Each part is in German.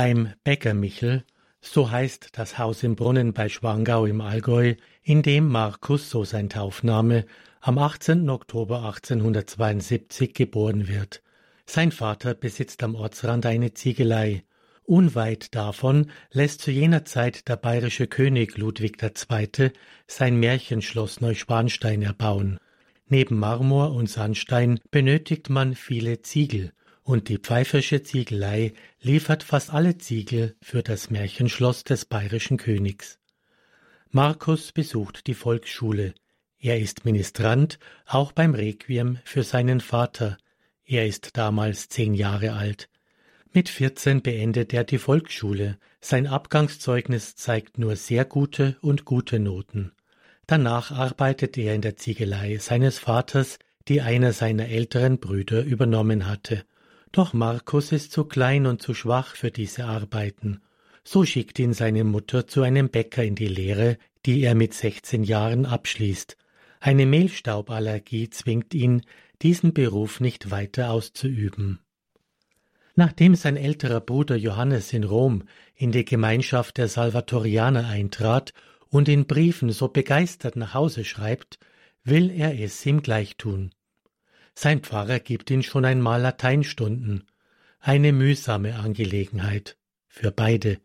Beim Bäcker Michel, so heißt das Haus im Brunnen bei Schwangau im Allgäu, in dem Markus, so sein Taufname, am 18. Oktober 1872 geboren wird. Sein Vater besitzt am Ortsrand eine Ziegelei. Unweit davon lässt zu jener Zeit der bayerische König Ludwig II. sein Märchenschloss Neuschwanstein erbauen. Neben Marmor und Sandstein benötigt man viele Ziegel, und die Pfeiffersche Ziegelei liefert fast alle Ziegel für das Märchenschloss des bayerischen Königs. Markus besucht die Volksschule. Er ist Ministrant, auch beim Requiem für seinen Vater. Er ist damals zehn Jahre alt. Mit vierzehn beendet er die Volksschule. Sein Abgangszeugnis zeigt nur sehr gute und gute Noten. Danach arbeitet er in der Ziegelei seines Vaters, die einer seiner älteren Brüder übernommen hatte. Doch Markus ist zu klein und zu schwach für diese Arbeiten. So schickt ihn seine Mutter zu einem Bäcker in die Lehre, die er mit sechzehn Jahren abschließt. Eine Mehlstauballergie zwingt ihn, diesen Beruf nicht weiter auszuüben. Nachdem sein älterer Bruder Johannes in Rom in die Gemeinschaft der Salvatorianer eintrat und in Briefen so begeistert nach Hause schreibt, will er es ihm gleich tun. Sein Pfarrer gibt ihn schon einmal Lateinstunden. Eine mühsame Angelegenheit. Für beide.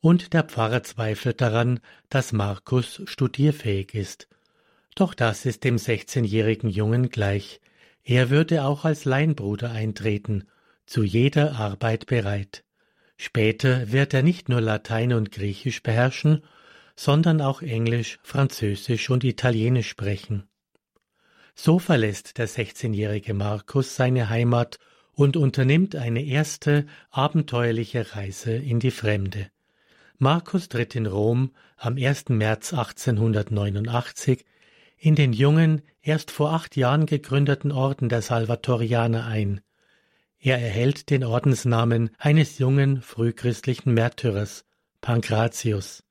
Und der Pfarrer zweifelt daran, dass Markus studierfähig ist. Doch das ist dem sechzehnjährigen Jungen gleich. Er würde auch als Leinbruder eintreten, zu jeder Arbeit bereit. Später wird er nicht nur Latein und Griechisch beherrschen, sondern auch Englisch, Französisch und Italienisch sprechen. So verlässt der 16-jährige Markus seine Heimat und unternimmt eine erste abenteuerliche Reise in die Fremde. Markus tritt in Rom am 1. März 1889 in den jungen, erst vor acht Jahren gegründeten Orden der Salvatorianer ein. Er erhält den Ordensnamen eines jungen frühchristlichen Märtyrers, Pankratius.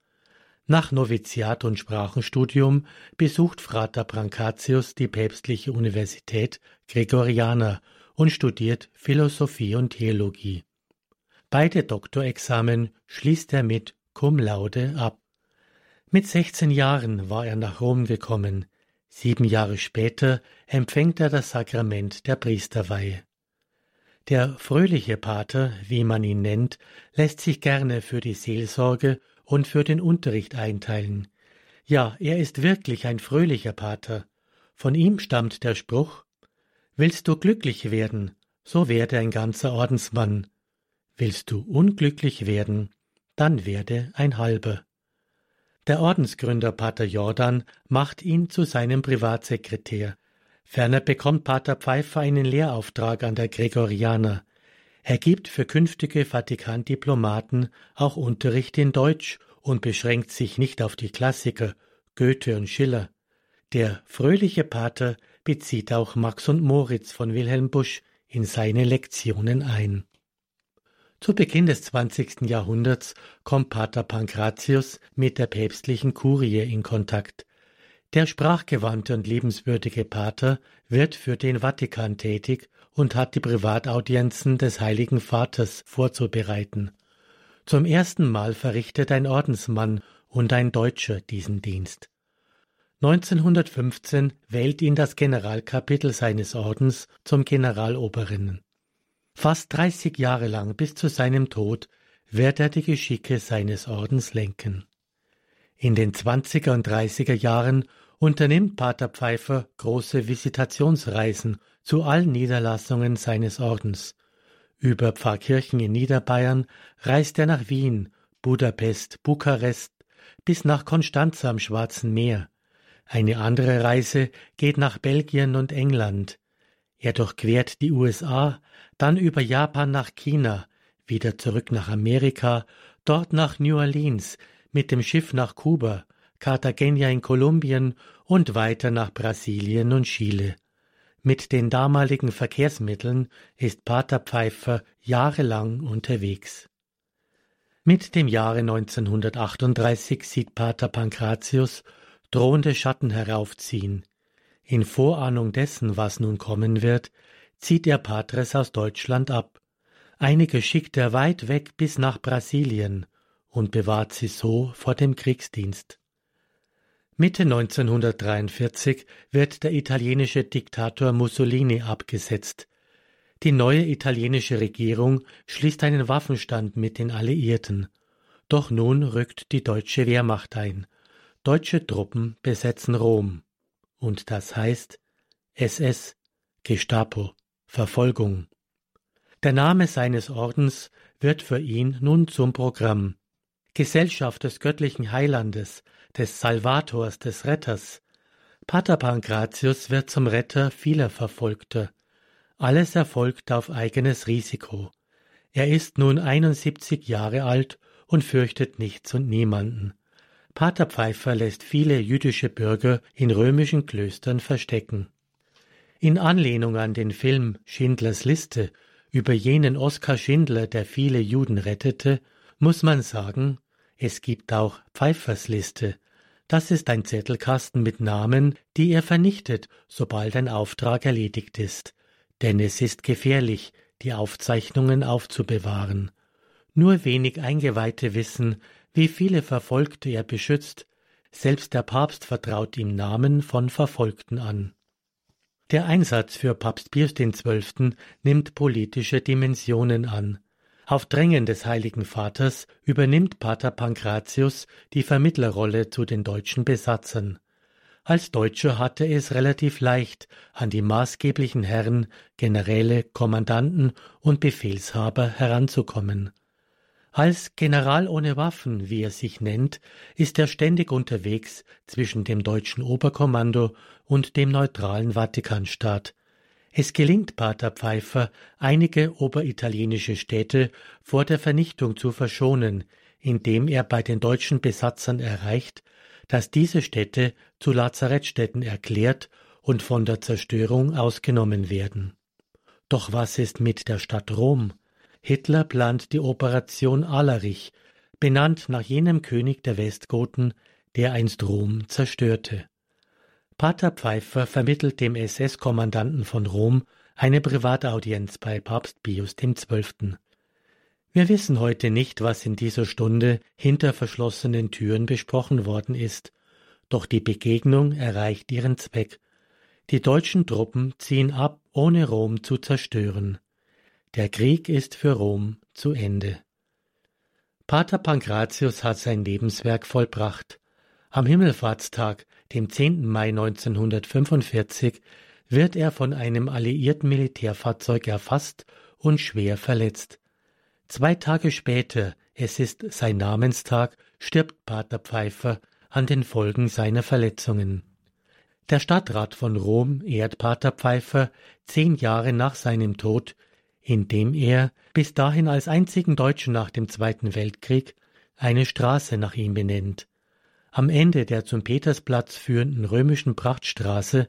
Nach Noviziat und Sprachenstudium besucht Frater Brancatius die päpstliche Universität Gregoriana und studiert Philosophie und Theologie. Beide Doktorexamen schließt er mit Cum laude ab. Mit 16 Jahren war er nach Rom gekommen. Sieben Jahre später empfängt er das Sakrament der Priesterweihe. Der fröhliche Pater, wie man ihn nennt, lässt sich gerne für die Seelsorge und für den Unterricht einteilen. Ja, er ist wirklich ein fröhlicher Pater. Von ihm stammt der Spruch Willst du glücklich werden, so werde ein ganzer Ordensmann. Willst du unglücklich werden, dann werde ein halber. Der Ordensgründer Pater Jordan macht ihn zu seinem Privatsekretär. Ferner bekommt Pater Pfeiffer einen Lehrauftrag an der Gregorianer. Er gibt für künftige Vatikandiplomaten auch Unterricht in Deutsch und beschränkt sich nicht auf die Klassiker Goethe und Schiller. Der fröhliche Pater bezieht auch Max und Moritz von Wilhelm Busch in seine Lektionen ein. Zu Beginn des 20. Jahrhunderts kommt Pater Pankratius mit der päpstlichen Kurie in Kontakt. Der sprachgewandte und liebenswürdige Pater wird für den Vatikan tätig und hat die Privataudienzen des Heiligen Vaters vorzubereiten. Zum ersten Mal verrichtet ein Ordensmann und ein Deutscher diesen Dienst. 1915 wählt ihn das Generalkapitel seines Ordens zum Generaloberinnen. Fast 30 Jahre lang bis zu seinem Tod wird er die Geschicke seines Ordens lenken. In den 20er und 30er Jahren unternimmt Pater Pfeiffer große Visitationsreisen zu allen Niederlassungen seines Ordens. Über Pfarrkirchen in Niederbayern reist er nach Wien, Budapest, Bukarest bis nach Konstanze am Schwarzen Meer. Eine andere Reise geht nach Belgien und England. Er durchquert die USA, dann über Japan nach China, wieder zurück nach Amerika, dort nach New Orleans, mit dem Schiff nach Kuba, Cartagena in Kolumbien und weiter nach Brasilien und Chile. Mit den damaligen Verkehrsmitteln ist Pater Pfeiffer jahrelang unterwegs. Mit dem Jahre 1938 sieht Pater Pankratius drohende Schatten heraufziehen. In Vorahnung dessen, was nun kommen wird, zieht er Patres aus Deutschland ab. Einige schickt er weit weg bis nach Brasilien und bewahrt sie so vor dem Kriegsdienst. Mitte 1943 wird der italienische Diktator Mussolini abgesetzt. Die neue italienische Regierung schließt einen Waffenstand mit den Alliierten. Doch nun rückt die deutsche Wehrmacht ein. Deutsche Truppen besetzen Rom. Und das heißt SS, Gestapo, Verfolgung. Der Name seines Ordens wird für ihn nun zum Programm. Gesellschaft des göttlichen Heilandes, des Salvators, des Retters. Pater Pankratius wird zum Retter vieler Verfolgter. Alles erfolgt auf eigenes Risiko. Er ist nun 71 Jahre alt und fürchtet nichts und niemanden. Pater Pfeiffer lässt viele jüdische Bürger in römischen Klöstern verstecken. In Anlehnung an den Film Schindlers Liste über jenen Oskar Schindler, der viele Juden rettete, muss man sagen, es gibt auch Pfeiffers Liste. Das ist ein Zettelkasten mit Namen, die er vernichtet, sobald ein Auftrag erledigt ist. Denn es ist gefährlich, die Aufzeichnungen aufzubewahren. Nur wenig Eingeweihte wissen, wie viele Verfolgte er beschützt, selbst der Papst vertraut ihm Namen von Verfolgten an. Der Einsatz für Papst Pius XII. nimmt politische Dimensionen an. Auf Drängen des Heiligen Vaters übernimmt Pater Pankratius die Vermittlerrolle zu den deutschen Besatzern. Als Deutscher hatte es relativ leicht, an die maßgeblichen Herren, Generäle, Kommandanten und Befehlshaber heranzukommen. Als General ohne Waffen, wie er sich nennt, ist er ständig unterwegs zwischen dem deutschen Oberkommando und dem neutralen Vatikanstaat. Es gelingt Pater Pfeiffer, einige oberitalienische Städte vor der Vernichtung zu verschonen, indem er bei den deutschen Besatzern erreicht, dass diese Städte zu Lazarettstädten erklärt und von der Zerstörung ausgenommen werden. Doch was ist mit der Stadt Rom? Hitler plant die Operation Alarich, benannt nach jenem König der Westgoten, der einst Rom zerstörte. Pater Pfeiffer vermittelt dem SS-Kommandanten von Rom eine Privataudienz bei Papst Pius XII. Wir wissen heute nicht, was in dieser Stunde hinter verschlossenen Türen besprochen worden ist, doch die Begegnung erreicht ihren Zweck. Die deutschen Truppen ziehen ab, ohne Rom zu zerstören. Der Krieg ist für Rom zu Ende. Pater Pankratius hat sein Lebenswerk vollbracht. Am Himmelfahrtstag, dem 10. Mai 1945, wird er von einem alliierten Militärfahrzeug erfasst und schwer verletzt. Zwei Tage später, es ist sein Namenstag, stirbt Pater Pfeiffer an den Folgen seiner Verletzungen. Der Stadtrat von Rom ehrt Pater Pfeiffer zehn Jahre nach seinem Tod indem er, bis dahin als einzigen Deutschen nach dem Zweiten Weltkrieg, eine Straße nach ihm benennt. Am Ende der zum Petersplatz führenden römischen Prachtstraße,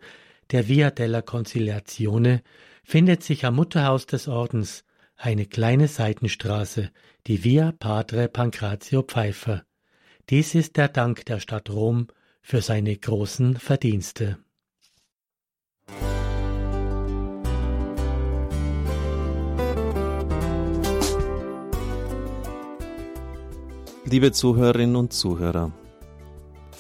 der Via della Conciliazione, findet sich am Mutterhaus des Ordens eine kleine Seitenstraße, die Via Padre Pancrazio Pfeiffer. Dies ist der Dank der Stadt Rom für seine großen Verdienste. Liebe Zuhörerinnen und Zuhörer,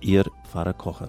Ihr Pfarrer Kocher.